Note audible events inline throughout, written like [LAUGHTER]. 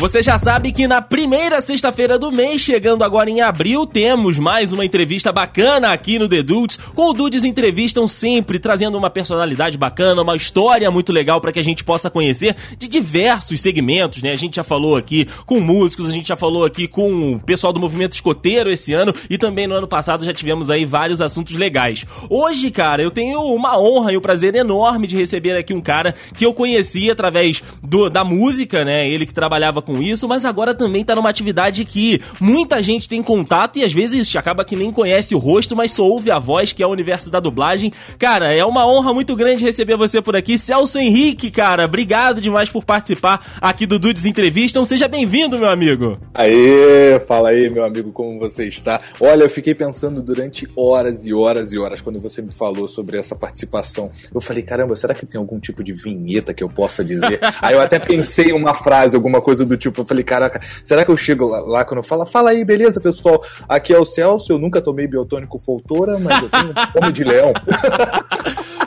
Você já sabe que na primeira sexta-feira do mês, chegando agora em abril, temos mais uma entrevista bacana aqui no The Dudes. Com o Dudes entrevistam sempre trazendo uma personalidade bacana, uma história muito legal para que a gente possa conhecer de diversos segmentos, né? A gente já falou aqui com músicos, a gente já falou aqui com o pessoal do movimento escoteiro esse ano e também no ano passado já tivemos aí vários assuntos legais. Hoje, cara, eu tenho uma honra e um prazer enorme de receber aqui um cara que eu conheci através do, da música, né? Ele que trabalhava com com isso, mas agora também tá numa atividade que muita gente tem contato e às vezes acaba que nem conhece o rosto, mas só ouve a voz, que é o universo da dublagem. Cara, é uma honra muito grande receber você por aqui. Celso Henrique, cara, obrigado demais por participar aqui do Dudes Entrevistam. Seja bem-vindo, meu amigo. Aê, fala aí, meu amigo, como você está? Olha, eu fiquei pensando durante horas e horas e horas quando você me falou sobre essa participação. Eu falei, caramba, será que tem algum tipo de vinheta que eu possa dizer? [LAUGHS] aí eu até pensei uma frase, alguma coisa do tipo, eu falei, caraca, será que eu chego lá, lá quando eu falo, fala aí, beleza, pessoal, aqui é o Celso, eu nunca tomei biotônico Foltora, mas eu tenho [LAUGHS] fome de leão.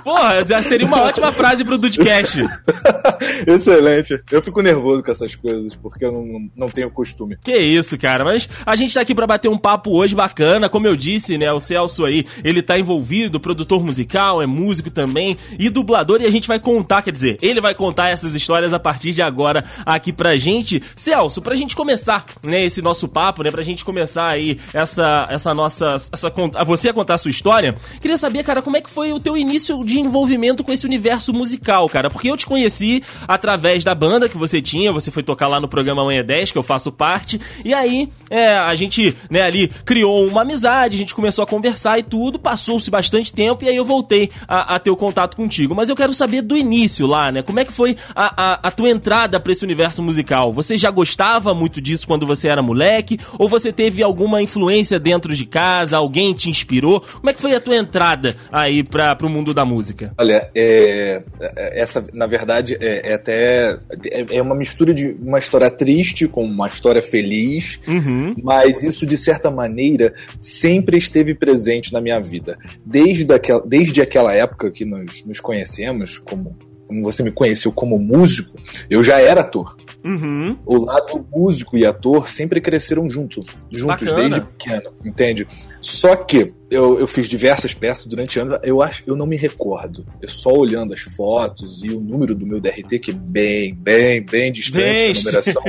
Porra, já seria uma ótima frase pro Dudcast. [LAUGHS] Excelente. Eu fico nervoso com essas coisas, porque eu não, não tenho costume. Que isso, cara. Mas a gente tá aqui pra bater um papo hoje bacana. Como eu disse, né, o Celso aí, ele tá envolvido, produtor musical, é músico também e dublador. E a gente vai contar, quer dizer, ele vai contar essas histórias a partir de agora aqui pra gente. Celso, pra gente começar, né, esse nosso papo, né, pra gente começar aí essa, essa nossa, essa, você a contar a sua história, queria saber, cara, como é que foi o teu início de envolvimento com esse universo musical, cara. Porque eu te conheci através da banda que você tinha, você foi tocar lá no programa Manhã 10, que eu faço parte, e aí é, a gente, né, ali criou uma amizade, a gente começou a conversar e tudo, passou-se bastante tempo, e aí eu voltei a, a, ter o contato contigo. Mas eu quero saber do início lá, né? Como é que foi a, a, a tua entrada para esse universo musical? Você já gostava muito disso quando você era moleque? Ou você teve alguma influência dentro de casa? Alguém te inspirou? Como é que foi a tua entrada aí para o mundo da música? música? Olha, é, é, essa, na verdade, é, é até. É, é, uma mistura de uma história triste com uma história feliz, uhum. mas isso, de certa maneira, sempre esteve presente na minha vida. Desde, aquela, desde aquela época que nós nos conhecemos, como como você me conheceu como músico, eu já era ator. Uhum. O lado músico e ator sempre cresceram juntos, juntos Bacana. desde pequeno, entende? Só que eu, eu fiz diversas peças durante anos, eu acho, eu não me recordo. Eu só olhando as fotos e o número do meu DRT, que é bem, bem, bem distante bem. da numeração.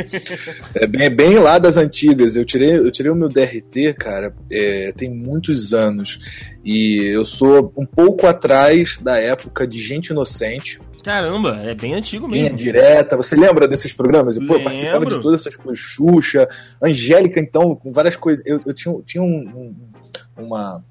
é bem, bem lá das antigas. Eu tirei, eu tirei o meu DRT, cara, é, tem muitos anos. E eu sou um pouco atrás da época de Gente Inocente, Caramba, é bem antigo mesmo. Linha direta, você lembra desses programas? Eu, pô, participava de todas essas coisas, Xuxa, Angélica, então, com várias coisas. Eu, eu tinha, tinha um, um, uma,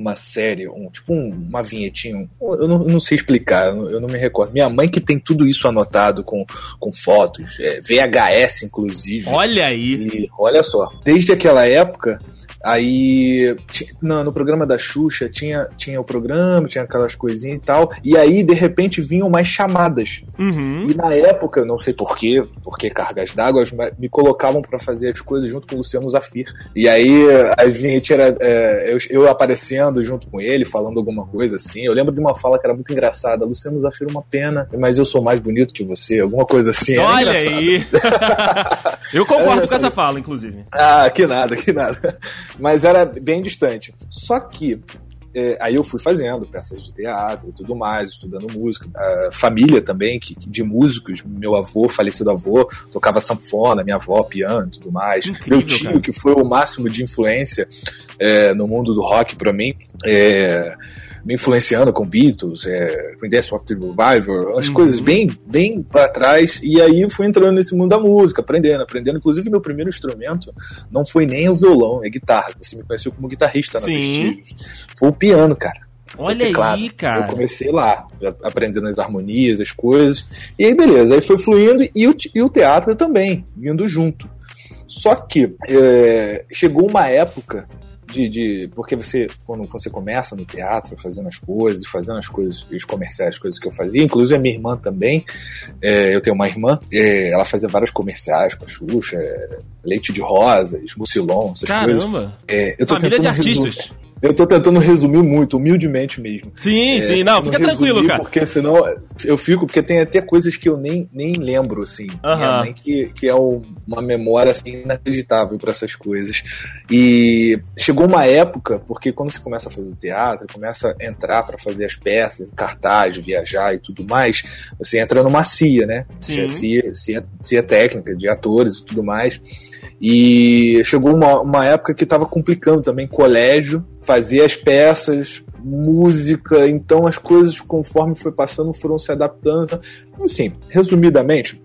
uma série, um, tipo um, uma vinhetinha, eu não, eu não sei explicar, eu não, eu não, me recordo. Minha mãe que tem tudo isso anotado com, com fotos, é, VHS inclusive. Olha aí! E, olha só, desde aquela época Aí, no, no, programa da Xuxa, tinha, tinha o programa, tinha aquelas coisinhas e tal. E aí, de repente, vinham mais chamadas. Uhum. E na época, não sei porquê, porque cargas d'água, me colocavam para fazer as coisas junto com o Luciano Zafir. E aí, a gente era é, eu, eu, aparecendo junto com ele, falando alguma coisa assim. Eu lembro de uma fala que era muito engraçada: Luciano Zafir, uma pena, mas eu sou mais bonito que você, alguma coisa assim. Olha aí! [LAUGHS] eu concordo com essa fala, inclusive. Ah, que nada, que nada mas era bem distante. Só que é, aí eu fui fazendo peças de teatro e tudo mais, estudando música. A família também, que, de músicos, meu avô, falecido avô, tocava sanfona, minha avó, piano e tudo mais. Incrível, meu tio, cara. que foi o máximo de influência é, no mundo do rock para mim, é, me influenciando com Beatles, é, com Death of the Revival, as uhum. coisas bem, bem para trás. E aí eu fui entrando nesse mundo da música, aprendendo, aprendendo. Inclusive, meu primeiro instrumento não foi nem o violão, é guitarra. Você me conheceu como guitarrista na Vestígios. Foi o piano, cara. Olha aí, cara. Eu comecei lá, aprendendo as harmonias, as coisas. E aí, beleza. Aí foi fluindo e o, e o teatro também, vindo junto. Só que é, chegou uma época de, de, porque você quando você começa no teatro fazendo as coisas fazendo as coisas os comerciais as coisas que eu fazia inclusive a minha irmã também é, eu tenho uma irmã é, ela fazia vários comerciais com a Xuxa é, leite de rosas mucilon essas Caramba. coisas é, eu tô família de artistas Eu tô tentando resumir muito, humildemente mesmo. Sim, é, sim, não, fica tranquilo, cara. Porque senão eu fico, porque tem até coisas que eu nem, nem lembro, assim. Uhum. Minha mãe que, que é uma memória, assim, inacreditável para essas coisas. E chegou uma época, porque quando você começa a fazer teatro, começa a entrar para fazer as peças, cartaz, viajar e tudo mais, você entra numa CIA, né? Sim. CIA, CIA, CIA técnica, de atores e tudo mais. E chegou uma, uma época que estava complicando também colégio, fazer as peças, música, então as coisas conforme foi passando foram se adaptando. Assim, resumidamente,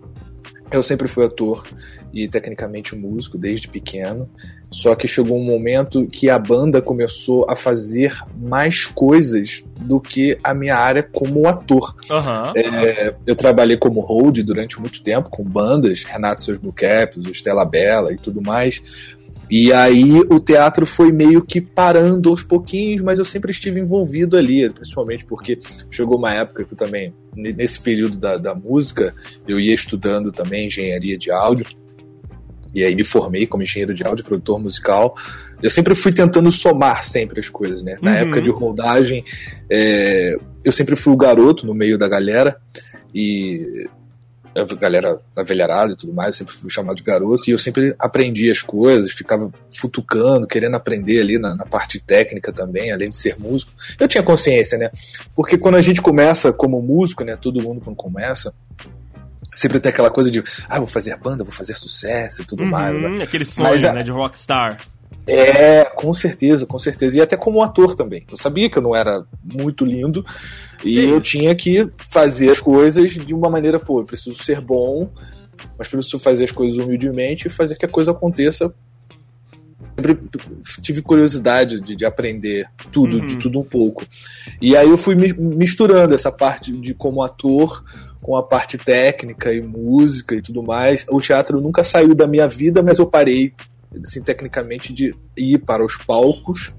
eu sempre fui ator e tecnicamente músico desde pequeno. Só que chegou um momento que a banda começou a fazer mais coisas do que a minha área como ator. Uhum. É, eu trabalhei como hold durante muito tempo com bandas, Renato Seus Bucaps, Estela Bela e tudo mais. E aí o teatro foi meio que parando aos pouquinhos, mas eu sempre estive envolvido ali, principalmente porque chegou uma época que eu também, nesse período da, da música, eu ia estudando também engenharia de áudio. E aí me formei como engenheiro de áudio, produtor musical. Eu sempre fui tentando somar sempre as coisas, né? Na uhum. época de rodagem, é, eu sempre fui o garoto no meio da galera. E a galera avelharada e tudo mais, eu sempre fui chamado de garoto, e eu sempre aprendi as coisas, ficava futucando, querendo aprender ali na, na, parte técnica também, além de ser músico. Eu tinha consciência, né? Porque quando a gente começa como músico, né? Todo mundo quando começa, sempre tem aquela coisa de, ah, vou fazer banda, vou fazer sucesso e tudo uhum, mais. Né? Aquele sonho, Mas, né, de rockstar. É, com certeza, com certeza. E até como ator também. Eu sabia que eu não era muito lindo e que eu isso? tinha que fazer as coisas de uma maneira, pô, eu preciso ser bom, mas preciso fazer as coisas humildemente e fazer que a coisa aconteça. Sempre tive curiosidade de, de aprender tudo, uhum. de tudo um pouco. E aí eu fui misturando essa parte de como ator com a parte técnica e música e tudo mais. O teatro nunca saiu da minha vida, mas eu parei assim, tecnicamente de ir para os palcos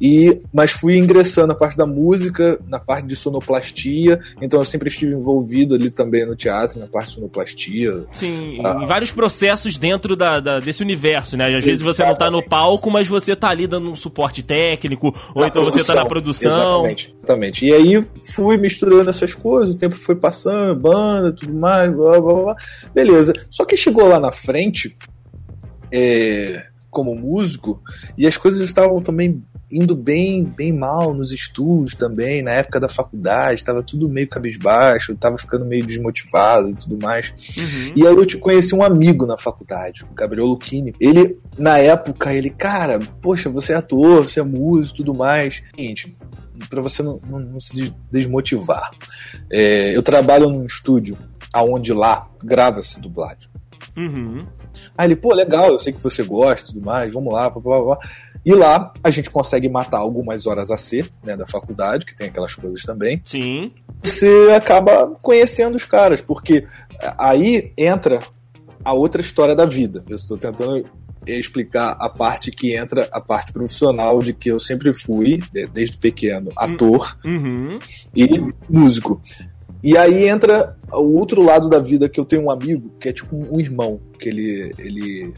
e mas fui ingressando na parte da música, na parte de sonoplastia, então eu sempre estive envolvido ali também no teatro, na parte de sonoplastia. Sim, ah. em vários processos dentro da, da, desse universo, né? Às vezes você não está no palco, mas você está ali dando um suporte técnico, ou na então produção. você está na produção. Exatamente, exatamente. E aí fui misturando essas coisas, o tempo foi passando, banda, tudo mais, blá, blá, blá. beleza. Só que chegou lá na frente, é, como músico e as coisas estavam também indo bem bem mal nos estudos também, na época da faculdade, estava tudo meio cabisbaixo, estava ficando meio desmotivado e tudo mais. Uhum. E aí eu te conheci um amigo na faculdade, o Gabriel Lucchini. Ele, na época, ele, cara, poxa, você é ator, você é músico tudo mais. Seguinte, para você não, não, não, se desmotivar. É, eu trabalho num estúdio aonde lá grava-se dublagem. Uhum. Aí ele, pô, legal, eu sei que você gosta e tudo mais, vamos lá, blá, blá, blá. E lá a gente consegue matar algumas horas a ser, né, da faculdade, que tem aquelas coisas também. Sim. Você acaba conhecendo os caras, porque aí entra a outra história da vida. Eu estou tentando explicar a parte que entra a parte profissional de que eu sempre fui, desde pequeno, ator uhum. e músico. E aí entra o outro lado da vida que eu tenho um amigo que é tipo um irmão, que ele, ele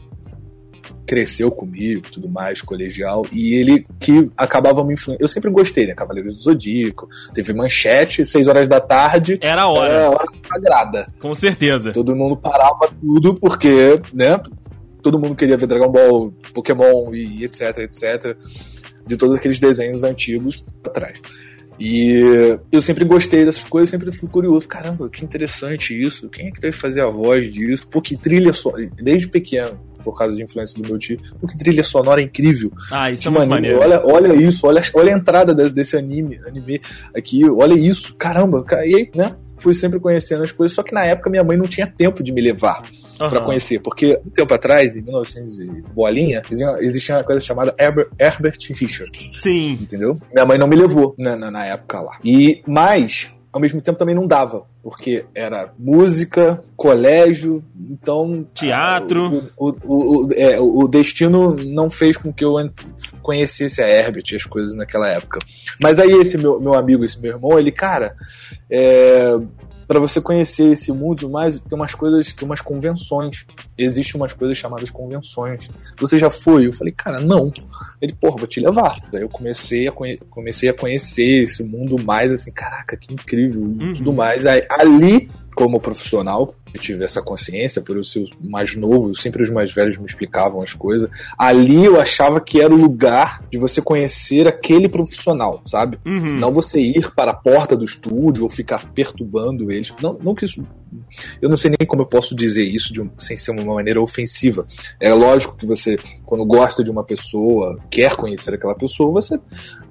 cresceu comigo, tudo mais, colegial, e ele que acabava me influenciando. Eu sempre gostei, né? Cavaleiros do Zodíaco, teve manchete, 6 horas da tarde. Era a hora. Era a hora sagrada. Com certeza. Todo mundo parava tudo porque, né? Todo mundo queria ver Dragon Ball, Pokémon e etc, etc. De todos aqueles desenhos antigos atrás. E eu sempre gostei dessas coisas, sempre fui curioso. Caramba, que interessante isso. Quem é que deve fazer a voz disso? Pô, que trilha só. Desde pequeno, por causa de influência do meu tio. Pô, que trilha sonora incrível. Ah, isso que é muito maneiro. Olha, olha isso, olha, olha a entrada desse anime, anime aqui, olha isso. Caramba, e aí, né? Fui sempre conhecendo as coisas, só que na época minha mãe não tinha tempo de me levar uhum. para conhecer. Porque um tempo atrás, em 1900 e bolinha, existia uma coisa chamada Herbert, Herbert Richard. Sim. Entendeu? Minha mãe não me levou na, na, na época lá. E, mas, ao mesmo tempo também não dava, porque era música, colégio, então. Teatro. O, o, o, é, o destino não fez com que eu conhecesse a Herbert e as coisas naquela época. Mas aí esse meu, meu amigo, esse meu irmão, ele, cara, é, para você conhecer esse mundo, mas tem umas coisas, tem umas convenções. Existem umas coisas chamadas convenções. Você já foi? Eu falei, cara, não. Ele, porra, vou te levar. Daí eu comecei a, comecei a conhecer esse mundo mais assim, caraca, que incrível uhum. tudo mais. Aí, ali como profissional, eu tive essa consciência, por eu ser mais novo, sempre os mais velhos me explicavam as coisas. Ali eu achava que era o lugar de você conhecer aquele profissional, sabe? Uhum. Não você ir para a porta do estúdio ou ficar perturbando eles. Não, não que isso. Eu não sei nem como eu posso dizer isso um, sem ser uma maneira ofensiva. É lógico que você, quando gosta de uma pessoa, quer conhecer aquela pessoa, você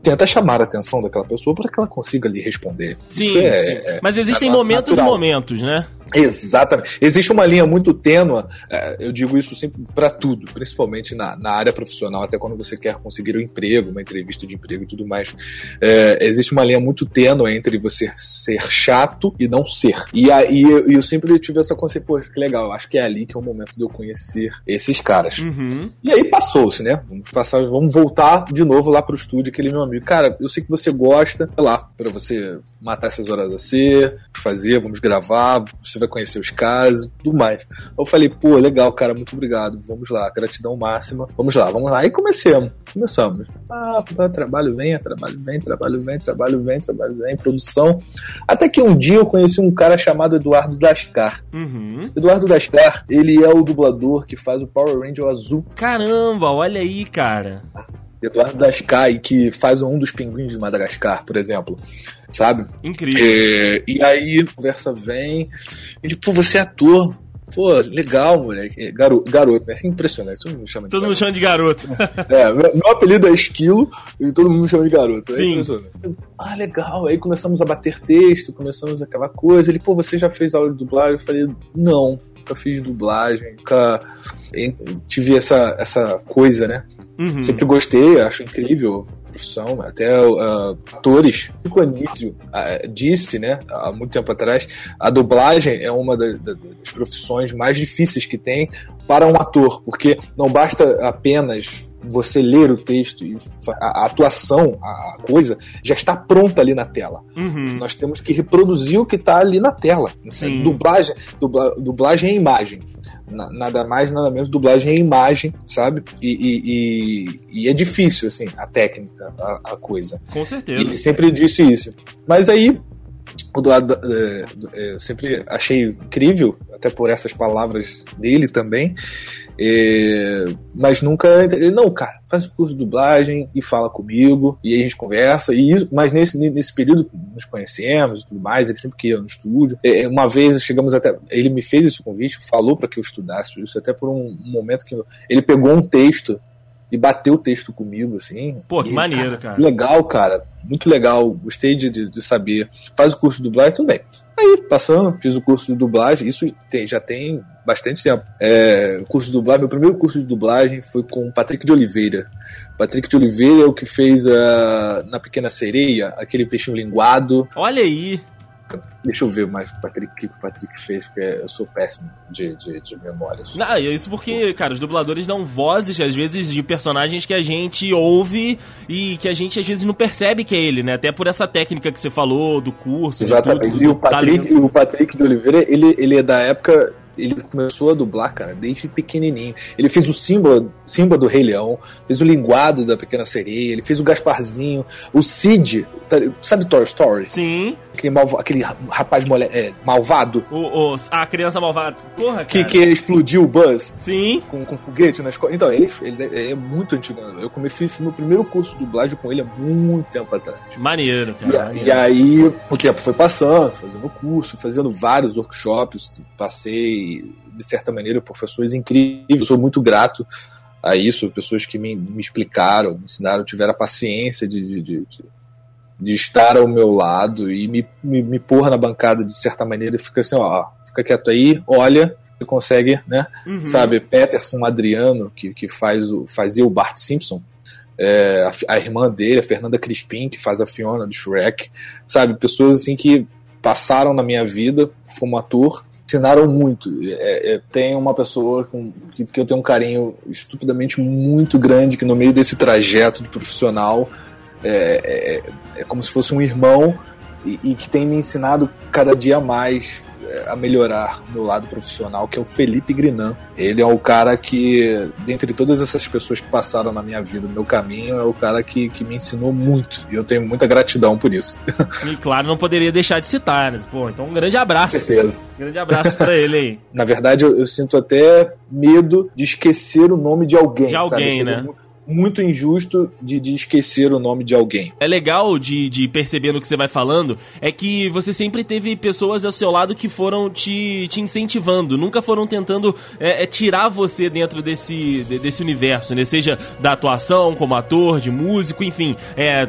tenta chamar a atenção daquela pessoa para que ela consiga lhe responder. Sim, é, sim. É, mas existem é momentos natural. e momentos, né? Exatamente. Existe uma linha muito tênua, é, eu digo isso sempre para tudo, principalmente na, na, área profissional, até quando você quer conseguir um emprego, uma entrevista de emprego e tudo mais. É, existe uma linha muito tênua entre você ser chato e não ser. E aí eu, eu sempre tive essa consciência, pô, que legal, acho que é ali que é o momento de eu conhecer esses caras. Uhum. E aí passou-se, né? Vamos passar, vamos voltar de novo lá pro estúdio, aquele meu amigo. Cara, eu sei que você gosta, sei lá, para você matar essas horas a ser, fazer, vamos gravar, você vai conhecer os casos e tudo mais. Eu falei, pô, legal, cara, muito obrigado, vamos lá, gratidão máxima, vamos lá, vamos lá. E comecemos, começamos. Ah, trabalho vem, trabalho vem, trabalho vem, trabalho vem, trabalho vem, produção. Até que um dia eu conheci um cara chamado Eduardo Dascar. Uhum. Eduardo Dascar, ele é o dublador que faz o Power Ranger azul. Caramba, olha aí, cara. Eduardo Dascai, que faz um dos pinguins de Madagascar, por exemplo. Sabe? Incrível. É, e aí a conversa vem. Ele, pô, você é ator. Pô, legal, moleque. É, garoto, né? É impressionante. Todo mundo me chama de Todo garoto. mundo chama de garoto. [LAUGHS] é, meu, meu, apelido é Esquilo e todo mundo me chama de garoto. É Sim. ah, legal. Aí começamos a bater texto, começamos aquela coisa. Ele, pô, você já fez aula de dublagem? Eu falei, não, nunca fiz dublagem, nunca tive essa, essa coisa, né? Uhum. Sempre gostei, acho incrível a profissão. Até uh, atores. O Anísio uh, disse, né, há muito tempo atrás, a dublagem é uma das profissões mais difíceis que tem para um ator, porque não basta apenas você ler o texto e a, atuação, a, coisa, já está pronta ali na tela. Uhum. Nós temos que reproduzir o que está ali na tela. Dublagem, dubla, dublagem é imagem nada mais, nada menos, dublagem em imagem, sabe? E, e, e, e é difícil, assim, a técnica, a, a coisa. Com certeza. Ele sempre disse isso. Mas aí, o Eduardo, é, é, eu sempre achei incrível, até por essas palavras dele também, é, mas nunca. Não, cara, faz o curso de dublagem e fala comigo, e aí a gente conversa. E, mas nesse, nesse período nos conhecemos e tudo mais, ele sempre queria no estúdio. É, uma vez chegamos até. Ele me fez esse convite, falou para que eu estudasse isso, até por um, um momento que ele pegou um texto e bateu o texto comigo, assim. Pô, que e, maneiro, cara, cara. Legal, cara. Muito legal. Gostei de, de, de, saber. Faz o curso de dublagem, tudo bem. Aí, passando, fiz o curso de dublagem. Isso tem, já tem bastante tempo. É, curso de dublagem, meu primeiro curso de dublagem foi com o Patrick de Oliveira. Patrick de Oliveira é o que fez a, na Pequena Sereia, aquele peixinho linguado. Olha aí! Deixa eu ver mais o Patrick, que o Patrick fez, porque eu sou péssimo de, de, de memória. Não, isso porque, cara, os dubladores dão vozes, às vezes, de personagens que a gente ouve e que a gente, às vezes, não percebe que é ele, né? Até por essa técnica que você falou, do curso. Exatamente. Tudo, e o Patrick, o Patrick de Oliveira, ele, ele é da época ele começou a dublar, cara, desde pequenininho. Ele fez o Simba, Simba do Rei Leão, fez o Linguado da Pequena Sereia, ele fez o Gasparzinho, o Cid, tá, sabe Toy Story? Sim. Aquele, aquele rapaz mole, é, malvado. O, o, a criança malvada. Porra, que, que explodiu o Buzz. Sim. Com, com foguete na escola. Então, ele, ele é muito antigo. Eu comecei meu primeiro curso de dublagem com ele há muito tempo atrás. Maneiro, cara. E, maneiro. e aí o tempo foi passando, fazendo curso, fazendo vários workshops, passei, de certa maneira, professores incríveis. Eu sou muito grato a isso, pessoas que me, me explicaram, me ensinaram, tiveram a paciência de, de, de, de de estar ao meu lado e me, me, me pôr na bancada de certa maneira e fica assim, ó, fica quieto aí, olha, você consegue, né? Uhum. Sabe, Peterson Adriano, que, que faz o, fazia o Bart Simpson, é, a, a, irmã dele, a Fernanda Crispim, que faz a Fiona do Shrek, sabe, pessoas assim que passaram na minha vida como ator, ensinaram muito. É, é, tem uma pessoa com, que, que eu tenho um carinho estupidamente muito grande que no meio desse trajeto de profissional é, é, é, como se fosse um irmão e, e que tem me ensinado cada dia mais a melhorar meu lado profissional, que é o Felipe Grinan. Ele é o cara que, dentre todas essas pessoas que passaram na minha vida, no meu caminho, é o cara que, que me ensinou muito. E eu tenho muita gratidão por isso. [LAUGHS] E claro, não poderia deixar de citar, né? Pô, então um grande abraço. Com certeza. Um grande abraço para ele aí. [LAUGHS] Na verdade, eu, eu, sinto até medo de esquecer o nome de alguém. De alguém, né? muito injusto de, de esquecer o nome de alguém. É legal de, de perceber no que você vai falando, é que você sempre teve pessoas ao seu lado que foram te, te incentivando, nunca foram tentando é, é tirar você dentro desse, desse universo, né? Seja da atuação, como ator, de músico, enfim, é,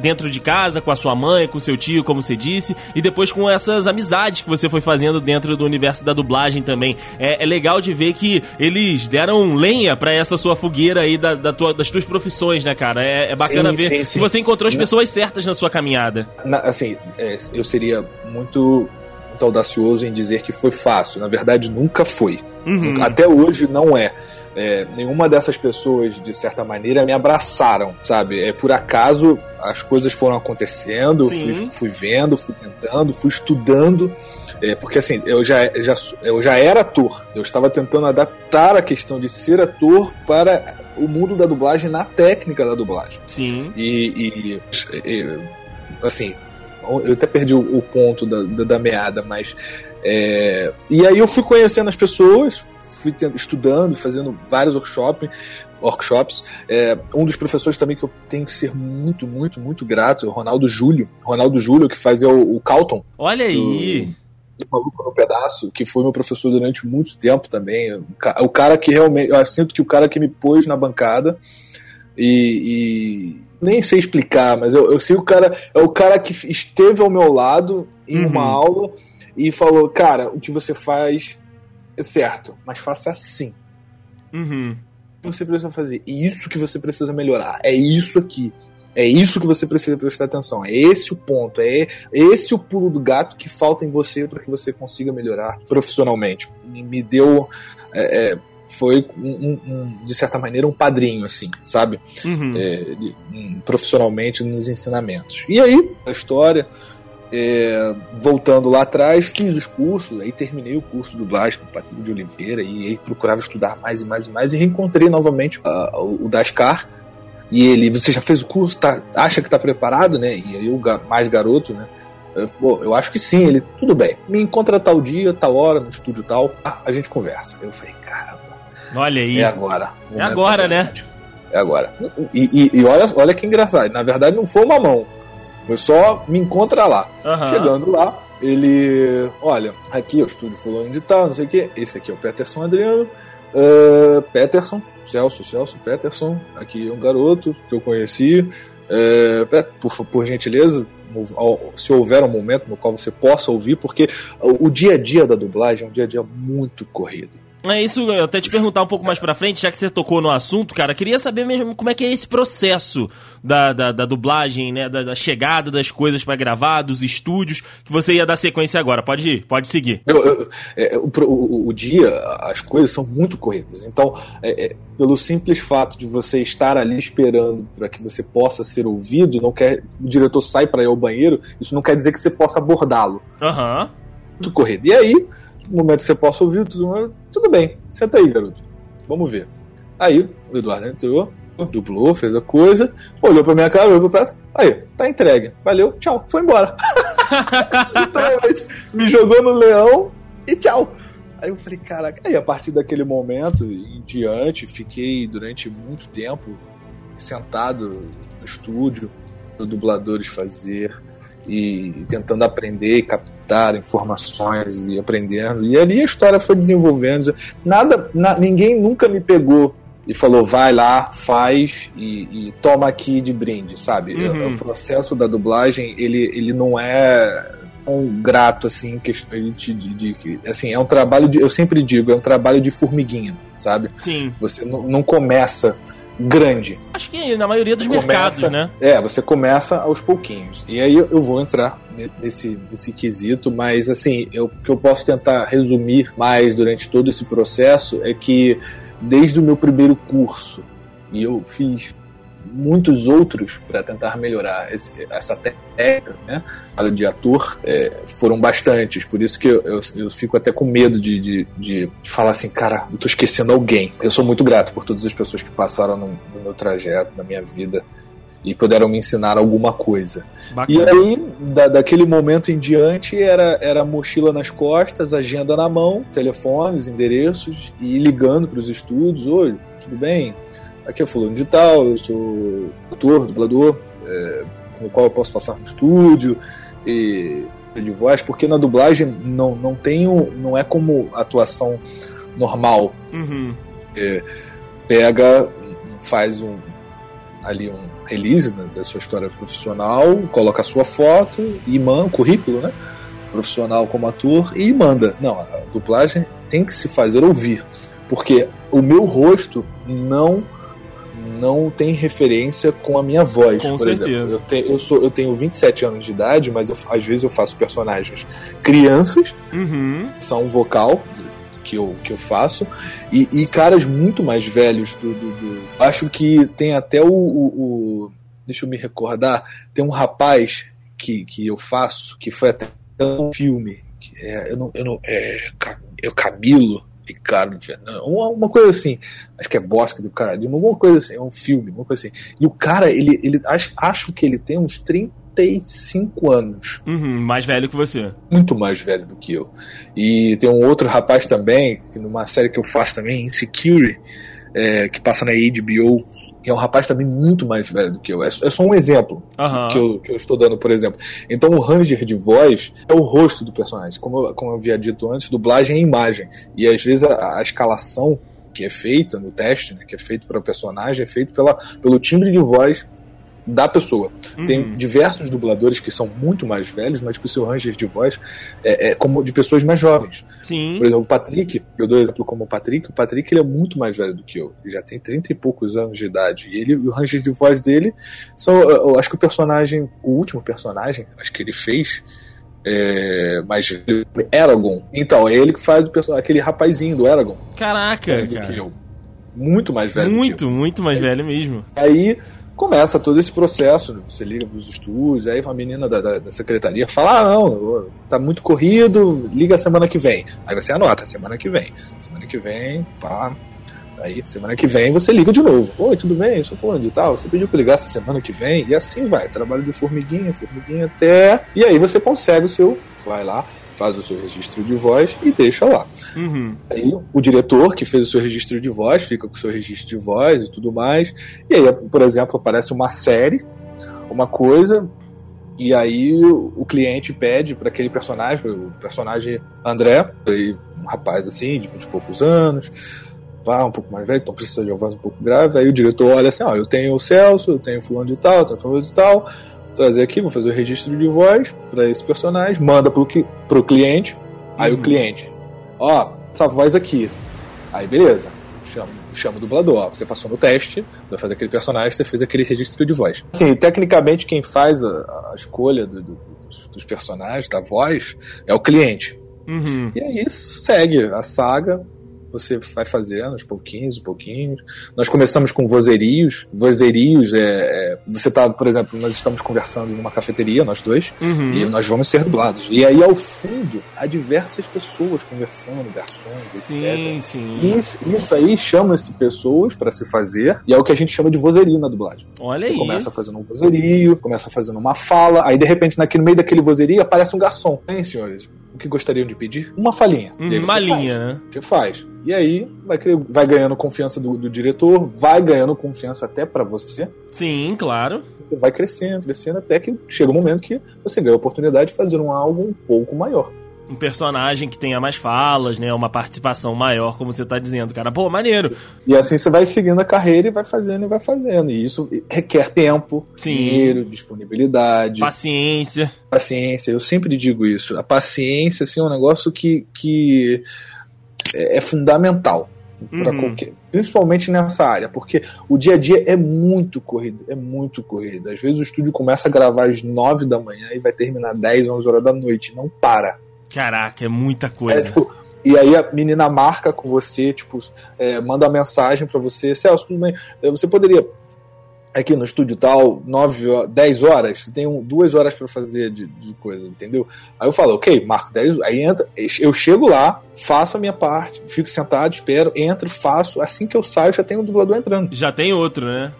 dentro de casa, com a sua mãe, com o seu tio, como você disse, e depois com essas amizades que você foi fazendo dentro do universo da dublagem também. É, é legal de ver que eles deram lenha para essa sua fogueira aí da, da tua das tuas profissões, né, cara? É, é bacana sim, ver sim, sim. que você encontrou as pessoas certas na sua caminhada. Na, assim, é, eu seria muito, muito audacioso em dizer que foi fácil. Na verdade, nunca foi. Uhum. Até hoje não é. É, nenhuma dessas pessoas, de certa maneira, me abraçaram, sabe? É, por acaso as coisas foram acontecendo, fui, fui, vendo, fui tentando, fui estudando. É, porque assim, eu já, já, eu já era ator. Eu estava tentando adaptar a questão de ser ator para o mundo da dublagem na técnica da dublagem. Sim. E, e, e assim, eu até perdi o, ponto da, da, da, meada, mas. É, e aí eu fui conhecendo as pessoas, fui estudando, fazendo vários workshops. workshops. É, um dos professores também que eu tenho que ser muito, muito, muito grato é o Ronaldo Júlio. Ronaldo Júlio, que fazia o, o Calton. Olha aí! Do, Maluco no Pedaço, que foi meu professor durante muito tempo também. O cara que realmente. Eu sinto que o cara que me pôs na bancada e, e nem sei explicar, mas eu, eu sei o cara. É o cara que esteve ao meu lado em uhum. uma aula e falou: Cara, o que você faz é certo, mas faça assim. Uhum. Você precisa fazer isso que você precisa melhorar. É isso aqui. É isso que você precisa prestar atenção. É esse o ponto. É esse o pulo do gato que falta em você para que você consiga melhorar profissionalmente. Me, deu. É, é, foi, um, um, de certa maneira, um padrinho, assim, sabe? Uhum. É, de, um, profissionalmente nos ensinamentos. E aí, a história. É, voltando lá atrás, fiz os cursos, aí terminei o curso de dublagem com o Patrício de Oliveira, e aí procurava estudar mais e mais e mais, e reencontrei novamente uh, o, o Dascar, e ele, você já fez o curso, tá, acha que tá preparado, né? E aí o mais garoto, né? Eu, pô, eu acho que sim, ele, tudo bem. Me encontra tal dia, tal hora, no estúdio tal, ah, a gente conversa. Eu falei, caramba. Olha aí. É agora. É agora, né? É agora. E, e, e, olha, olha que engraçado. Na verdade, não foi uma mão. Foi só me encontra lá. Uhum. Chegando lá, ele. Olha, aqui é o estúdio fulano de tal, não sei o quê. Esse aqui é o Peterson Adriano. Uh, Peterson, Celso, Celso Peterson, aqui é um garoto que eu conheci. É, por, por gentileza, se houver um momento no qual você possa ouvir, porque o dia a dia da dublagem é um dia a dia muito corrido. É isso, eu até te perguntar um pouco mais pra frente, já que você tocou no assunto, cara, queria saber mesmo como é que é esse processo da, da, da dublagem, né, da, da, chegada das coisas para gravar, dos estúdios, que você ia dar sequência agora. Pode ir, pode seguir. Eu, eu, é, o, o, o, dia, as coisas são muito corridas, então, é, é, pelo simples fato de você estar ali esperando para que você possa ser ouvido, não quer, o diretor sai para ir ao banheiro, isso não quer dizer que você possa abordá-lo. Aham. Uhum. Muito corrido. E aí, no momento que você possa ouvir, tudo, tudo bem, senta aí, garoto. Vamos ver. Aí, o Eduardo entrou, dublou, fez a coisa, olhou pra minha cara, olhou pra peça, aí, tá entregue. Valeu, tchau, foi embora. [LAUGHS] Literalmente, me jogou no leão e tchau. Aí eu falei, caraca, aí a partir daquele momento em diante, fiquei durante muito tempo sentado no estúdio, dubladores fazer e tentando aprender e captar informações e aprendendo. E ali a história foi desenvolvendo. Nada, na, ninguém nunca me pegou e falou vai lá, faz e, e toma aqui de brinde, sabe? Uhum. O, o, processo da dublagem ele, ele não é tão grato assim questão de, de, de, assim é um trabalho de eu sempre digo é um trabalho de formiguinha, sabe? Sim. Você não, não começa grande. Acho que na maioria dos começa, mercados, né? É, você começa aos pouquinhos. E aí eu vou entrar nesse, nesse quesito, mas assim, o que eu posso tentar resumir mais durante todo esse processo é que desde o meu primeiro curso, e eu fiz muitos outros para tentar melhorar esse, essa técnica, né? De ator é, foram bastantes, por isso que eu, eu, eu fico até com medo de, de, de, falar assim, cara, eu tô esquecendo alguém. Eu sou muito grato por todas as pessoas que passaram no, no meu trajeto, na minha vida e puderam me ensinar alguma coisa. Bacana. E aí, da, daquele momento em diante, era, era mochila nas costas, agenda na mão, telefones, endereços, e ligando para os estúdios: Oi, tudo bem? Aqui é fulano de tal, eu sou ator, dublador, é, no qual eu posso passar no estúdio, e de voz, porque na dublagem não, não tem não é como atuação normal. Uhum. É, pega, faz um ali um release né, da sua história profissional, coloca a sua foto e manda, currículo, né? Profissional como ator e manda. Não, a dublagem tem que se fazer ouvir, porque o meu rosto não não tem referência com a minha voz. Com por certeza. Exemplo. Eu, te, eu, sou, eu tenho 27 anos de idade, mas eu, às vezes eu faço personagens crianças, uhum. são vocal, que eu, que eu faço, e, e caras muito mais velhos do, do, do, Acho que tem até o, o, o, Deixa eu me recordar, tem um rapaz que, que eu faço, que foi até um filme. Que é, eu não, eu não, é, é o Camilo. Ricardo Fernando, uma, uma coisa assim, acho que é Bosque do Caralho, alguma coisa assim, é um filme, uma coisa assim. E o cara, ele, ele acho, acho que ele tem uns 30 35 anos. Uhum, mais velho que você. Muito mais velho do que eu. E tem um outro rapaz também, que numa série que eu faço também, Insecurity, é, que passa na HBO, e é um rapaz também muito mais velho do que eu. É, é só um exemplo uhum. que, eu, que eu estou dando, por exemplo. Então o ranger de voz é o rosto do personagem. Como eu, como eu havia dito antes, dublagem é imagem. E às vezes a, a escalação que é feita no teste, né, que é feito para o personagem, é feito pela, pelo timbre de voz da pessoa. Uhum. Tem diversos dubladores que são muito mais velhos, mas que o seu ranger de voz é, é, como de pessoas mais jovens. Sim. Por exemplo, o Patrick, eu dou exemplo como o Patrick, o Patrick ele é muito mais velho do que eu. Ele já tem 30 e poucos anos de idade. E ele, o ranger de voz dele são. Eu acho que o personagem, o último personagem, acho que ele fez. É, mas Eragon. Então, é ele que faz o aquele rapazinho do Eragon. Caraca, cara. Muito mais velho. Muito, muito mais velho mesmo. Aí começa todo esse processo, você liga para os estúdios, aí uma menina da, da, da, secretaria fala, ah, não, tá muito corrido, liga semana que vem. Aí você anota, semana que vem. Semana que vem, pá. Aí, semana que vem, você liga de novo. Oi, tudo bem? Eu sou falando de tal. Você pediu para ligar semana que vem? E assim vai. Trabalho de formiguinha, formiguinha até. E aí você consegue o seu. Vai lá, faz o seu registro de voz e deixa lá. Uhum. Aí o diretor que fez o seu registro de voz fica com o seu registro de voz e tudo mais. E aí, por exemplo, aparece uma série, uma coisa, e aí o cliente pede para aquele personagem, o personagem André, um rapaz assim, de 20 e poucos anos, um pouco mais velho, então precisa de uma voz um pouco grave. Aí o diretor olha assim: ó, eu tenho o Celso, eu tenho fulano de tal, eu tenho fulano de tal trazer aqui, vou fazer o registro de voz para esse personagem, manda pro, pro cliente, aí uhum. o cliente, ó, essa voz aqui. Aí beleza, chama, chama o dublador, ó, você passou no teste, você vai fazer aquele personagem, você fez aquele registro de voz. Assim, tecnicamente quem faz a, a escolha do, do, dos, dos, personagens, da voz, é o cliente. Uhum. E aí segue a saga, você vai fazendo aos pouquinhos, pouquinhos. Nós começamos com vozerios. Vozerios é, é você tá, por exemplo, nós estamos conversando numa cafeteria, nós dois, uhum. e nós vamos ser dublados. E aí ao fundo há diversas pessoas conversando, garçons, etc. Sim, sim. E isso, isso aí chama-se pessoas para se fazer, e é o que a gente chama de vozerio na dublagem. Olha você aí. começa fazendo um vozerio, começa fazendo uma fala, aí de repente naquele meio daquele vozerio aparece um garçom. Hein, senhores? O que gostariam de pedir? Uma falinha. Hum, uma linha, né? Você faz. E aí vai, vai ganhando confiança do, do diretor, vai ganhando confiança até para você. Sim, claro. Você vai crescendo, crescendo, até que chega um momento que você ganha a oportunidade de fazer um algo um pouco maior um personagem que tenha mais falas, né? Uma participação maior, como você tá dizendo, cara. Pô, maneiro. E assim você vai seguindo a carreira e vai fazendo e vai fazendo. E isso requer tempo, Sim. dinheiro, disponibilidade. Paciência. Paciência. Eu sempre digo isso. A paciência, assim, é um negócio que, que é, é fundamental. Uhum. Qualquer, principalmente nessa área, porque o dia a dia é muito corrido, é muito corrido. Às vezes o estúdio começa a gravar às 9 da manhã e vai terminar 10, 11 horas da noite, não para. Caraca, é muita coisa. É, tipo, e aí a menina marca com você, tipo, é, manda uma mensagem para você, Celso, tudo bem? Você poderia aqui no estúdio tal, 9, 10 horas, tenho duas horas para fazer de, de, coisa, entendeu? Aí eu falo, ok, marco 10, aí entra, eu chego lá, faço a minha parte, fico sentado, espero, entro, faço, assim que eu saio já tem um dublador entrando. Já tem outro, né?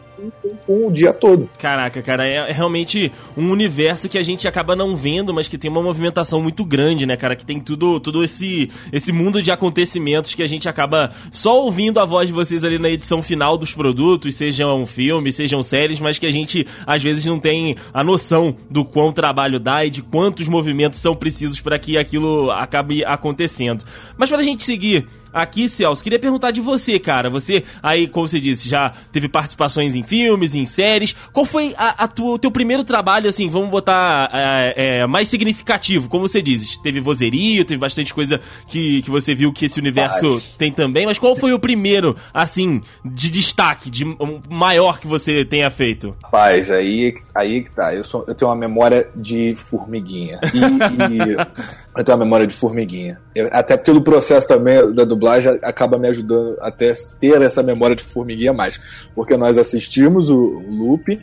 O dia todo. Caraca, cara, é, é, realmente um universo que a gente acaba não vendo, mas que tem uma movimentação muito grande, né, cara? Que tem tudo, tudo esse, esse mundo de acontecimentos que a gente acaba só ouvindo a voz de vocês ali na edição final dos produtos, sejam filmes, sejam séries, mas que a gente às vezes não tem a noção do quão trabalho dá e de quantos movimentos são precisos para que aquilo acabe acontecendo. Mas para a gente seguir aqui, Celso, queria perguntar de você, cara. Você aí, como você disse, já teve participações em filmes, em séries. Qual foi a, a tua, o teu primeiro trabalho, assim, vamos botar é, é, mais significativo? Como você diz, teve vozerio, teve bastante coisa que, que você viu que esse universo tem também, mas qual foi o primeiro, assim, de destaque, de maior que você tenha feito? Rapaz, aí, aí que tá. Eu, sou, eu tenho uma memória de formiguinha. E, e [LAUGHS] eu tenho uma memória de formiguinha. Eu, até porque no processo também da dublagem dublagem acaba me ajudando até ter essa memória de formiguinha mais. Porque nós assistimos o, loop,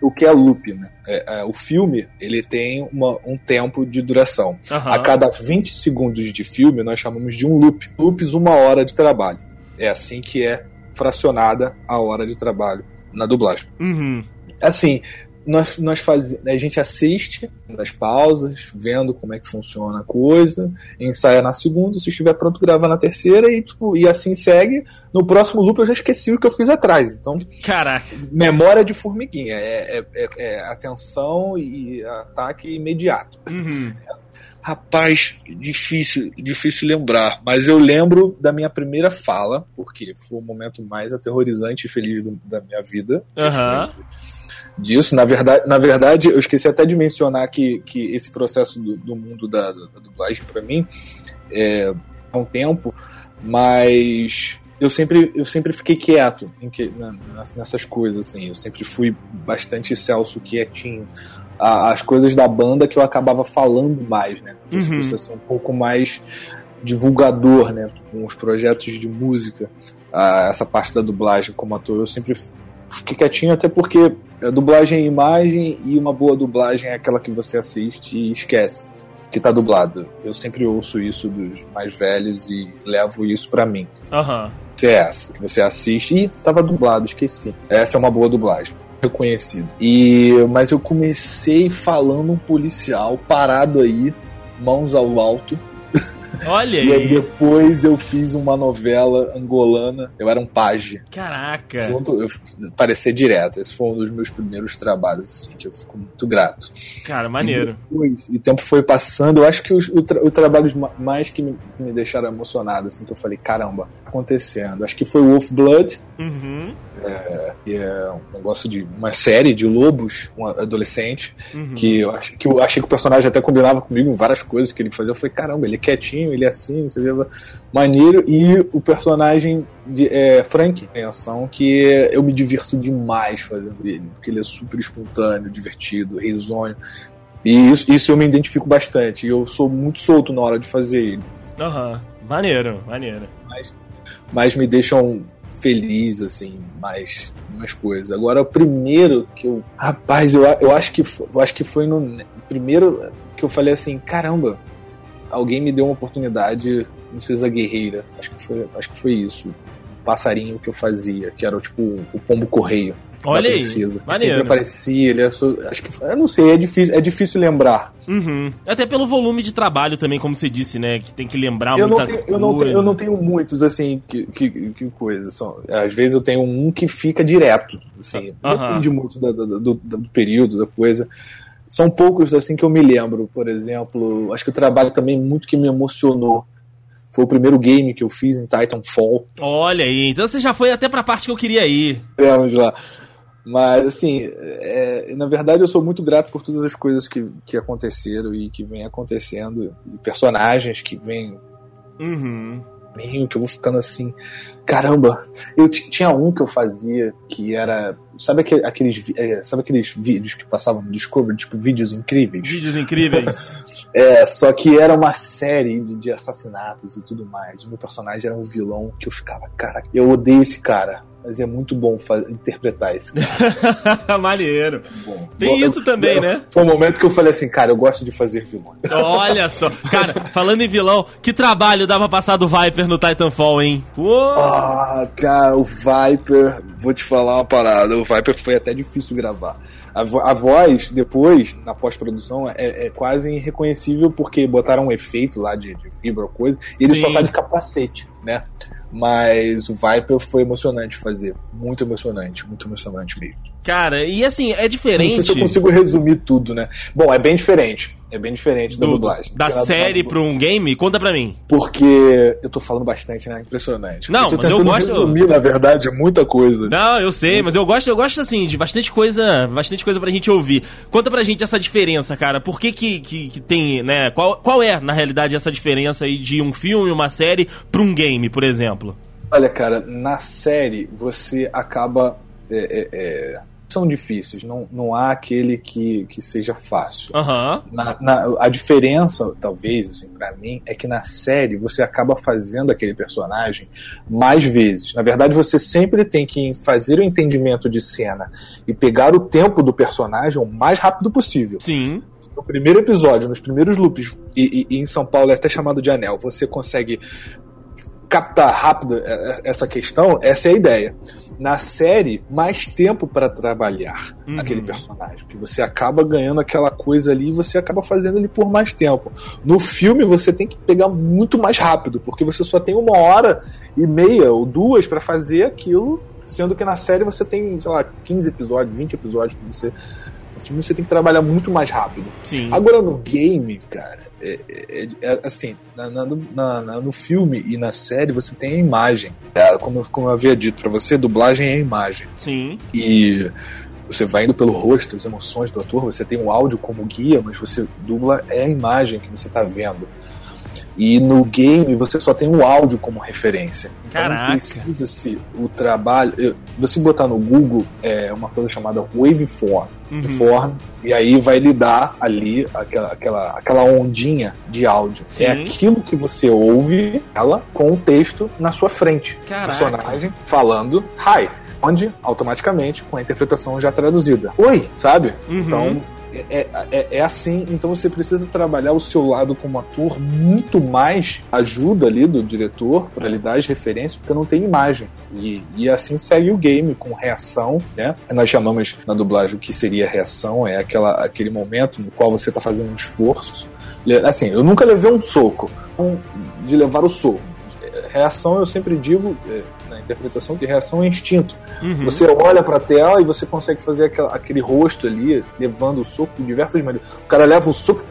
o que é loop, né? É, é, o filme ele tem uma, um tempo de duração. Uhum. A cada 20 segundos de filme nós chamamos de um loop. Loops, uma hora de trabalho. É assim que é fracionada a hora de trabalho na dublagem. Uhum. Assim, nós, nós faz, a gente assiste nas pausas, vendo como é que funciona a coisa, ensaia na segunda, se estiver pronto, grava na terceira e, tipo, e assim segue. No próximo loop eu já esqueci o que eu fiz atrás. Então, Caraca. memória de formiguinha. É, é, é, é atenção e ataque imediato. Uhum. Rapaz, difícil, difícil lembrar, mas eu lembro da minha primeira fala, porque foi o momento mais aterrorizante e feliz do, da minha vida. Uhum disso. Na verdade, na verdade, eu esqueci até de mencionar que, que esse processo do, do mundo da, da dublagem, para mim, é um tempo, mas eu sempre, eu sempre fiquei quieto em que, nessas coisas, assim. Eu sempre fui bastante Celso quietinho. As coisas da banda que eu acabava falando mais, né? Esse uhum. processo um pouco mais divulgador, né? Com os projetos de música, essa parte da dublagem como ator, eu sempre fiquei quietinho, até porque a dublagem é imagem e uma boa dublagem é aquela que você assiste e esquece que tá dublado. Eu sempre ouço isso dos mais velhos e levo isso para mim. Aham. Uhum. É essa, que você assiste e tava dublado, esqueci. Essa é uma boa dublagem reconhecido. E mas eu comecei falando um policial parado aí, mãos ao alto, [LAUGHS] Olha aí. E aí depois eu fiz uma novela angolana. Eu era um page. Caraca. Junto, eu parecer direto. Esse foi um dos meus primeiros trabalhos, assim, que eu fico muito grato. Cara, maneiro. E, depois, e o tempo foi passando. Eu acho que os, o, tra o trabalho mais que me, me deixaram emocionado, assim, que eu falei, caramba, acontecendo. Acho que foi Wolf Blood. Uhum. É, que é um negócio de uma série de lobos, um adolescente, uhum. que, eu que eu achei que o personagem até combinava comigo em várias coisas que ele fazia. Eu falei, caramba, ele é quietinho, ele é assim, você vê, maneiro. E o personagem de é, Frank tem ação que eu me divirto demais fazendo ele, porque ele é super espontâneo, divertido, risonho. E isso, isso eu me identifico bastante. Eu sou muito solto na hora de fazer ele. Aham, uhum. maneiro, maneiro. Mas, mas me deixam feliz, assim, mais umas coisas. Agora, o primeiro que eu. Rapaz, eu, eu, acho, que, eu acho que foi no primeiro que eu falei assim: caramba, alguém me deu uma oportunidade no Cisa Guerreira. Acho que foi, acho que foi isso. O passarinho que eu fazia, que era tipo o pombo correio. Olha aí, maneiro. Sempre aparecia, ele é acho que eu não sei, é difícil, é difícil lembrar. Uhum. Até pelo volume de trabalho também, como você disse, né, que tem que lembrar eu muita não tenho, coisa. Eu não, tenho, eu não tenho muitos assim que, que, que coisa, são, às vezes eu tenho um que fica direto, assim, uhum. depende muito do, do, do, do período da coisa. São poucos assim que eu me lembro, por exemplo, acho que o trabalho também muito que me emocionou foi o primeiro game que eu fiz em Titanfall. Olha aí, então você já foi até pra parte que eu queria ir. Vamos lá. Mas, assim, é, na verdade eu sou muito grato por todas as coisas que, que aconteceram e que vem acontecendo, e personagens que vêm. Uhum. Que eu vou ficando assim. Caramba, eu tinha um que eu fazia que era. Sabe aqueles, é, sabe aqueles vídeos que passavam no Discovery, tipo vídeos incríveis? Vídeos incríveis. [LAUGHS] é, só que era uma série de, de assassinatos e tudo mais. O meu personagem era um vilão que eu ficava, cara, eu odeio esse cara mas é muito bom interpretar esse cara. [LAUGHS] Maneiro. Bom. Tem bom, isso eu, também, eu, né? Foi um momento que eu falei assim, cara, eu gosto de fazer vilão. [LAUGHS] Olha só. Cara, falando em vilão, que trabalho dava passar do Viper no Titanfall, hein? Pô. Ah, cara, o Viper, vou te falar uma parada, o Viper foi até difícil gravar. A, a voz, depois, na pós-produção, é, é, quase irreconhecível porque botaram um efeito lá de, de fibra ou coisa, e ele Sim. só tá de capacete, né? Mas o Viper foi emocionante fazer. Muito emocionante, muito emocionante mesmo. Cara, e assim, é diferente. Não sei se eu consigo resumir tudo, né? Bom, é bem diferente. É bem diferente da dublagem. Da série para um game? Conta pra mim. Porque eu tô falando bastante, né? Impressionante. Não, eu mas eu gosto. resumir, na verdade, muita coisa. Não, eu sei, mas eu gosto, eu gosto assim, de bastante coisa, bastante coisa pra gente ouvir. Conta pra gente essa diferença, cara. Por que que, que, que tem, né? Qual, qual é, na realidade, essa diferença aí de um filme, uma série, pra um game, por exemplo? Olha, cara, na série você acaba. É, é, é são difíceis, não, não há aquele que, que seja fácil. Uhum. Na, na, a diferença, talvez, assim, para mim, é que na série você acaba fazendo aquele personagem mais vezes. Na verdade, você sempre tem que fazer o entendimento de cena e pegar o tempo do personagem o mais rápido possível. Sim no primeiro episódio, nos primeiros loops, e, e, e, em São Paulo é até chamado de anel, você consegue captar rápido é, é, essa questão, essa é a ideia. Na série, mais tempo para trabalhar uhum. aquele personagem, porque você acaba ganhando aquela coisa ali e você acaba fazendo ele por mais tempo. No filme, você tem que pegar muito mais rápido, porque você só tem uma hora e meia ou duas para fazer aquilo, sendo que na série você tem, sei lá, 15 episódios, 20 episódios para você. No filme você tem que trabalhar muito mais rápido. Sim. Agora no game, cara, é, é, é, assim, na, na, na, no filme e na série você tem a imagem. É, como, como eu havia dito para você, dublagem é a imagem. Sim. E você vai indo pelo rosto, as emoções do ator, você tem o áudio como guia, mas você dubla é a imagem que você está vendo. E no game você só tem o áudio como referência. Então Caraca. precisa-se o trabalho. Você botar no Google é uma coisa chamada waveform. Uhum. Form, e aí vai lhe dar ali aquela, aquela, aquela ondinha de áudio. É Sim. É aquilo que você ouve ela com o texto na sua frente. Caraca. O personagem falando hi onde automaticamente com a interpretação já traduzida. Oi, sabe? Uhum. Então é, é, é, assim, então você precisa trabalhar o seu lado como ator muito mais ajuda ali do diretor para lhe dar as referências, porque não tem imagem. E, e assim segue o game, com reação, né? Nós chamamos na dublagem o que seria reação, é aquela, aquele momento no qual você está fazendo um esforço. Assim, eu nunca levei um soco, de levar o soco. Reação, eu sempre digo, é, interpretação que reação é instinto. Uhum. Você olha para a tela e você consegue fazer aquela, aquele rosto ali, levando o soco de diversas maneiras. O cara leva o soco.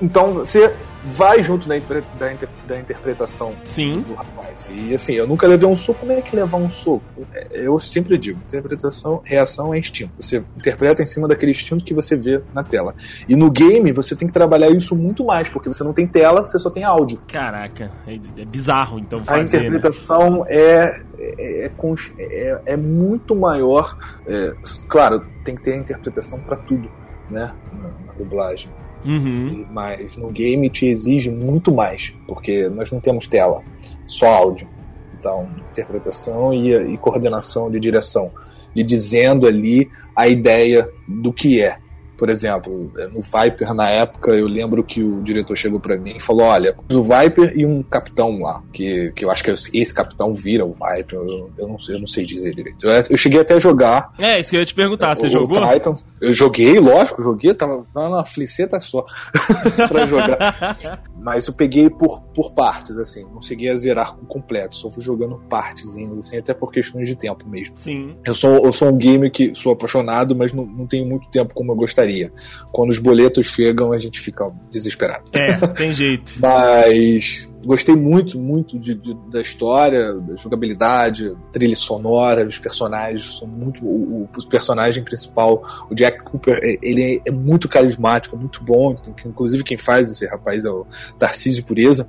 Então você vai junto da, da, da interpretação Sim. do rapaz. E assim, eu nunca levei um soco, como é que levar um soco? É, eu sempre digo, interpretação, reação é instinto. Você interpreta em cima daquele instinto que você vê na tela. E no game você tem que trabalhar isso muito mais, porque você não tem tela, você só tem áudio. Caraca, é, é bizarro então fazer, A né? interpretação né? é, é, é, é, muito maior. É, claro, tem que ter a interpretação para tudo, né? Na, na dublagem. Uhum. Mas no game te exige muito mais, porque nós não temos tela, só áudio. Então, interpretação e, e coordenação de direção, de dizendo ali a ideia do que é. Por exemplo, no Viper, na época, eu lembro que o diretor chegou para mim e falou: Olha, o Viper e um capitão lá, que, que eu acho que esse capitão vira o Viper, eu, eu, não, eu não sei dizer direito. Eu, eu, cheguei até a jogar. É, isso que eu ia te perguntar, você o, jogou? Titan. Eu joguei, lógico, joguei, tava, tava na fliceta só [LAUGHS] pra jogar. [LAUGHS] Mas eu peguei por, por partes, assim, não cheguei a zerar completo, só fui jogando partezinhas, assim, até por questões de tempo mesmo. Sim. Eu sou, eu sou um gamer que sou apaixonado, mas não, não tenho muito tempo como eu gostaria quando os boletos chegam, a gente fica desesperado. É, [LAUGHS] tem jeito. Mas gostei muito, muito de, de, da história, da jogabilidade, trilha sonora, os personagens são muito. O, o, personagem principal, o Jack Cooper, é, ele é, muito carismático, muito bom. Inclusive, quem faz esse rapaz é o Tarcísio Pureza.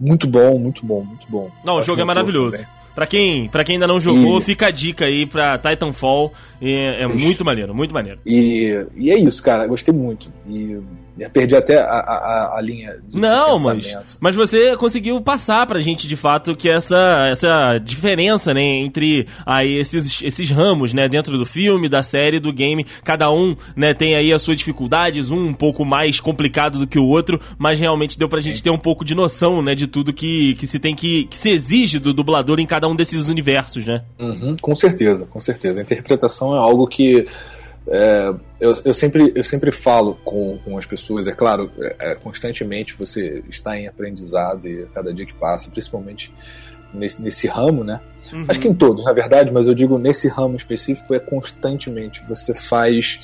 Muito bom, muito bom, muito bom. Não, o jogo é maravilhoso. Também. Pra quem, pra quem ainda não jogou, e... fica a dica aí pra Titanfall. É, é muito maneiro, muito maneiro. E, e é isso, cara. Gostei muito. E Já perdi até a, a, a linha de Não, mas, mas você conseguiu passar pra gente, de fato, que essa, essa diferença, né, entre aí esses, esses ramos, né, dentro do filme, da série, do game, cada um, né, tem aí as suas dificuldades, um um pouco mais complicado do que o outro, mas realmente deu pra gente ter um pouco de noção, né, de tudo que, que se tem que, que se exige do dublador em cada um desses universos, né? Uhum, com certeza, com certeza. A interpretação é algo que é, eu, eu, sempre, eu sempre falo com, com as pessoas, é claro, é, é, constantemente você está em aprendizado e cada dia que passa, principalmente nesse, nesse ramo, né? Uhum. Acho que em todos, na verdade, mas eu digo nesse ramo específico é constantemente. Você faz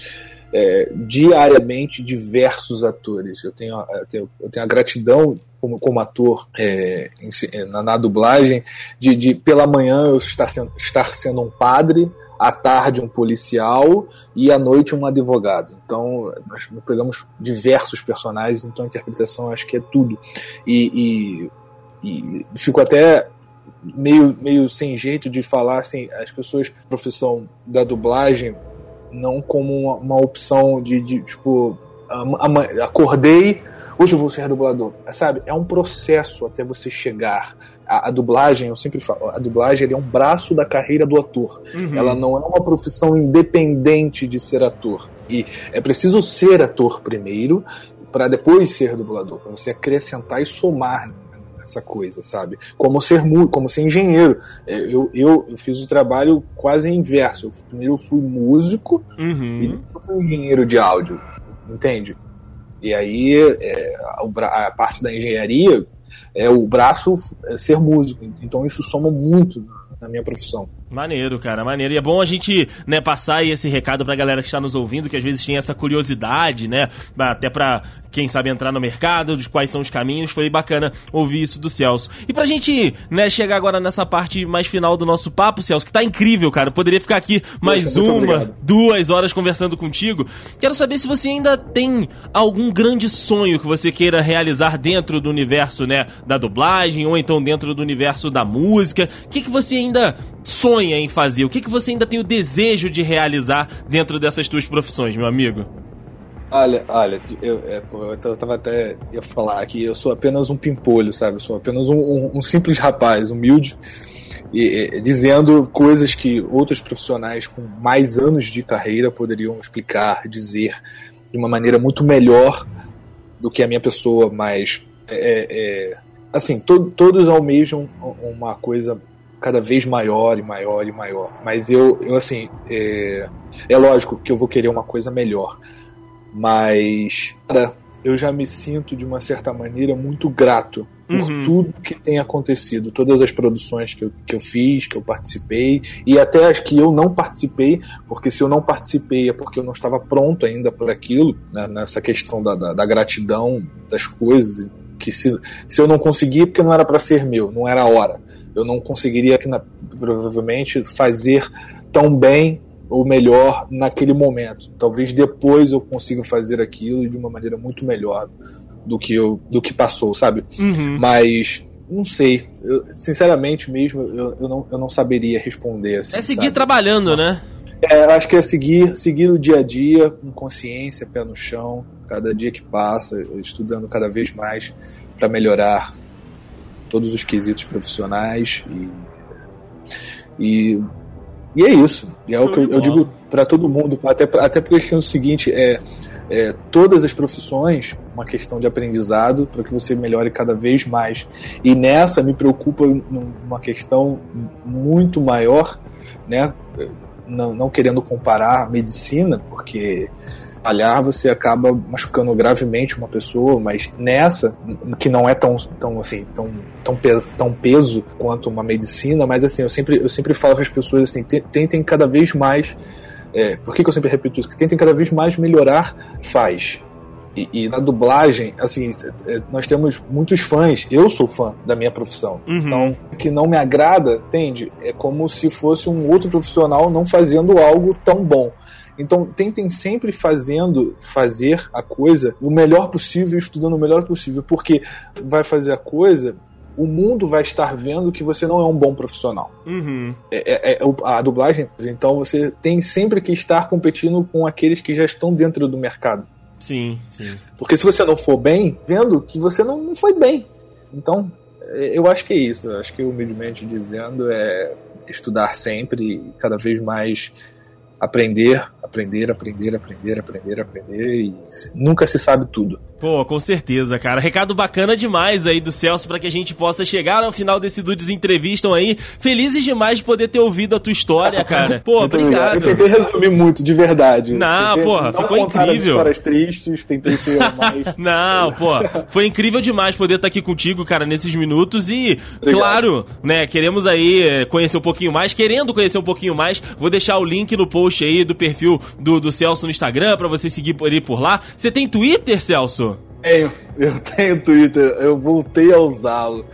é, diariamente diversos atores. Eu tenho, eu tenho, eu tenho a gratidão como, como ator é, em, na, na, dublagem de, de, pela manhã eu estar sendo, estar sendo um padre à tarde um policial e à noite um advogado. Então, nós pegamos diversos personagens, então a interpretação acho que é tudo. E, e, e fico até meio, meio sem jeito de falar assim, as pessoas, profissão da dublagem, não como uma, uma opção de, de tipo, acordei, hoje eu vou ser dublador. Sabe? É um processo até você chegar a, a, dublagem, eu sempre falo, a dublagem é um braço da carreira do ator. Uhum. Ela não é uma profissão independente de ser ator. E é preciso ser ator primeiro para depois ser dublador, para você acrescentar e somar essa coisa, sabe? Como ser como ser engenheiro. É, eu, eu, eu fiz o trabalho quase inverso. Eu, primeiro eu fui músico uhum. e depois fui engenheiro de áudio, entende? E aí é, a, a, parte da engenharia é o braço é ser músico. Então isso soma muito na minha profissão. Maneiro, cara, maneiro. E é bom a gente, né, passar esse recado pra galera que está nos ouvindo, que às vezes tem essa curiosidade, né, até pra quem sabe entrar no mercado, de quais são os caminhos. Foi bacana ouvir isso do Celso. E pra gente, né, chegar agora nessa parte mais final do nosso papo, Celso, que tá incrível, cara. poderia ficar aqui mais Poxa, uma, duas horas conversando contigo. Quero saber se você ainda tem algum grande sonho que você queira realizar dentro do universo, né, da dublagem ou então dentro do universo da música. O que, que você ainda sonha em fazer? O que, que você ainda tem o desejo de realizar dentro dessas tuas profissões, meu amigo? Olha, olha, eu, é, eu tava até ia falar aqui, eu sou apenas um pimpolho, sabe? Eu sou apenas um, um, um simples rapaz, humilde, e, e, dizendo coisas que outros profissionais com mais anos de carreira poderiam explicar, dizer de uma maneira muito melhor do que a minha pessoa, mas é, é, assim, to, todos almejam uma coisa cada vez maior e maior e maior. Mas eu, eu assim, é, é lógico que eu vou querer uma coisa melhor. Mas, cara, eu já me sinto de uma certa maneira muito grato por uhum. tudo que tem acontecido, todas as produções que eu, que eu fiz, que eu participei, e até as que eu não participei, porque se eu não participei é porque eu não estava pronto ainda por aquilo, né, nessa questão da, da, da, gratidão das coisas, que se, se eu não consegui, é porque não era para ser meu, não era a hora eu não conseguiria na, provavelmente fazer tão bem ou melhor naquele momento. Talvez depois eu consiga fazer aquilo de uma maneira muito melhor do que eu, do que passou, sabe? Uhum. Mas não sei, eu, sinceramente mesmo, eu, eu, não, eu não saberia responder assim. É seguir sabe? trabalhando, né? É, acho que é seguir, seguir o dia a dia com consciência, pé no chão, cada dia que passa, estudando cada vez mais para melhorar todos os quesitos profissionais e, e, e é isso. E é o que eu, eu digo para todo mundo, até, até porque é o seguinte, é, é, todas as profissões, uma questão de aprendizado para que você melhore cada vez mais. E nessa me preocupa uma questão muito maior, né? Não, não querendo comparar a medicina, porque falhar, você acaba machucando gravemente uma pessoa, mas nessa, que não é tão, tão assim, tão, tão, peso, tão peso quanto uma medicina, mas assim, eu sempre, eu sempre falo para as pessoas assim, tentem cada vez mais. É, por que, que eu sempre repito isso? Que tentem cada vez mais melhorar, faz. E, e, na dublagem, assim, é, nós temos muitos fãs. Eu sou fã da minha profissão. Uhum. Então, o que não me agrada, entende? É como se fosse um outro profissional não fazendo algo tão bom. Então tentem sempre fazendo fazer a coisa o melhor possível, estudando o melhor possível, porque vai fazer a coisa o mundo vai estar vendo que você não é um bom profissional. Uhum. É, é, é, a dublagem, então você tem sempre que estar competindo com aqueles que já estão dentro do mercado. Sim, sim. Porque se você não for bem, vendo que você não, não foi bem. Então, é, eu acho que é isso. Eu acho que humildemente dizendo é estudar sempre, cada vez mais aprender, aprender, aprender, aprender, aprender, aprender e nunca se sabe tudo. Pô, com certeza, cara. Recado bacana demais aí do Celso para que a gente possa chegar ao final desse Dudes Entrevistam aí. Felizes demais de poder ter ouvido a tua história, [LAUGHS] cara. Pô, obrigado. Eu tentei resumir muito, de verdade. Não, tentei, porra, não ficou incrível. histórias tristes, tentei ser mais... [LAUGHS] não, pô, foi incrível demais poder estar aqui contigo, cara, nesses minutos e, obrigado. claro, né, queremos aí eh, conhecer um pouquinho mais, querendo conhecer um pouquinho mais, vou deixar o link no post aí do perfil do, do Celso no Instagram para você seguir ele por lá. Você tem Twitter, Celso? Tenho, eu tenho Twitter, eu voltei a usá-lo.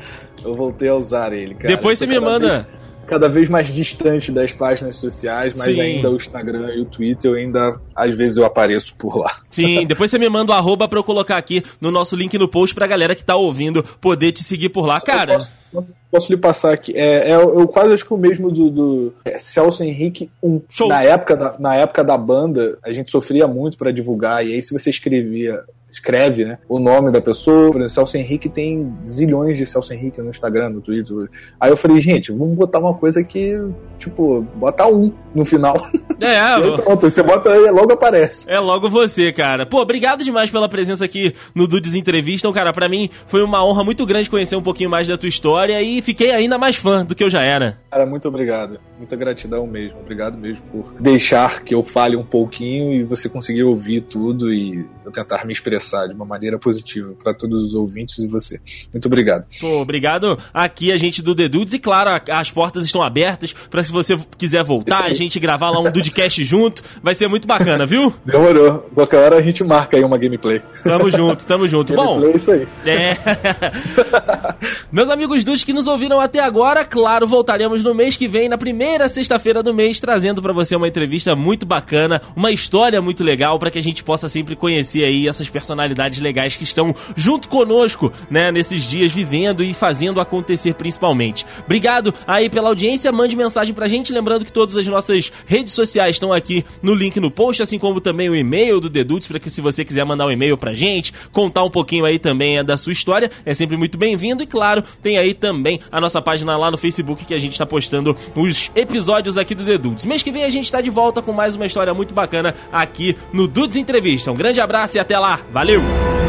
Eu voltei a usar ele, cara. Depois você me manda. Vez, cada vez mais distante das páginas sociais, mas Sim. ainda o Instagram e o Twitter, eu ainda, às vezes, eu apareço por lá. Sim, [LAUGHS] depois você me manda o arroba pra eu colocar aqui no nosso link no post pra galera que tá ouvindo poder te seguir por lá, cara. Posso, posso lhe passar aqui. É, é, eu quase acho que o mesmo do, do é, Celso Henrique 1. Show. Na época, da, na época da banda, a gente sofria muito para divulgar, e aí se você escrevia escreve né, o nome da pessoa. Por exemplo, Celso Henrique tem zilhões de Celso Henrique no Instagram, no Twitter. Aí eu falei, gente, vamos botar uma coisa que, tipo, bota um no final. É, [LAUGHS] aí, pronto, você bota aí, logo aparece. É logo você, cara. Pô, obrigado demais pela presença aqui no Dudes Entrevista. Então, cara, para mim foi uma honra muito grande conhecer um pouquinho mais da tua história e fiquei ainda mais fã do que eu já era. Cara, muito obrigado. Muita gratidão mesmo. Obrigado mesmo por deixar que eu fale um pouquinho e você conseguir ouvir tudo e eu tentar me expressar expressar de uma maneira positiva para todos os ouvintes e você. Muito obrigado. Pô, obrigado aqui a gente do The Dudes e claro, as portas estão abertas para se você quiser voltar, a gente gravar lá um Dudecast [LAUGHS] junto, vai ser muito bacana, viu? Demorou. Qualquer hora a gente marca aí uma gameplay. Tamo junto, tamo junto. Bom, é isso aí. É. [LAUGHS] Meus amigos Dudes que nos ouviram até agora, claro, voltaremos no mês que vem, na primeira sexta-feira do mês, trazendo para você uma entrevista muito bacana, uma história muito legal para que a gente possa sempre conhecer aí essas personagens personalidades legais que estão junto conosco, né, nesses dias vivendo e fazendo acontecer principalmente. Obrigado aí pela audiência, mande mensagem pra gente, lembrando que todas as nossas redes sociais estão aqui no link no post, assim como também o e-mail do Dedutos, para que se você quiser mandar um e-mail pra gente, contar um pouquinho aí também da sua história, é sempre muito bem-vindo e claro, tem aí também a nossa página lá no Facebook que a gente está postando os episódios aqui do Dedutos. Mês que vem a gente está de volta com mais uma história muito bacana aqui no Dudes Entrevista. Um grande abraço e até lá. Valeu!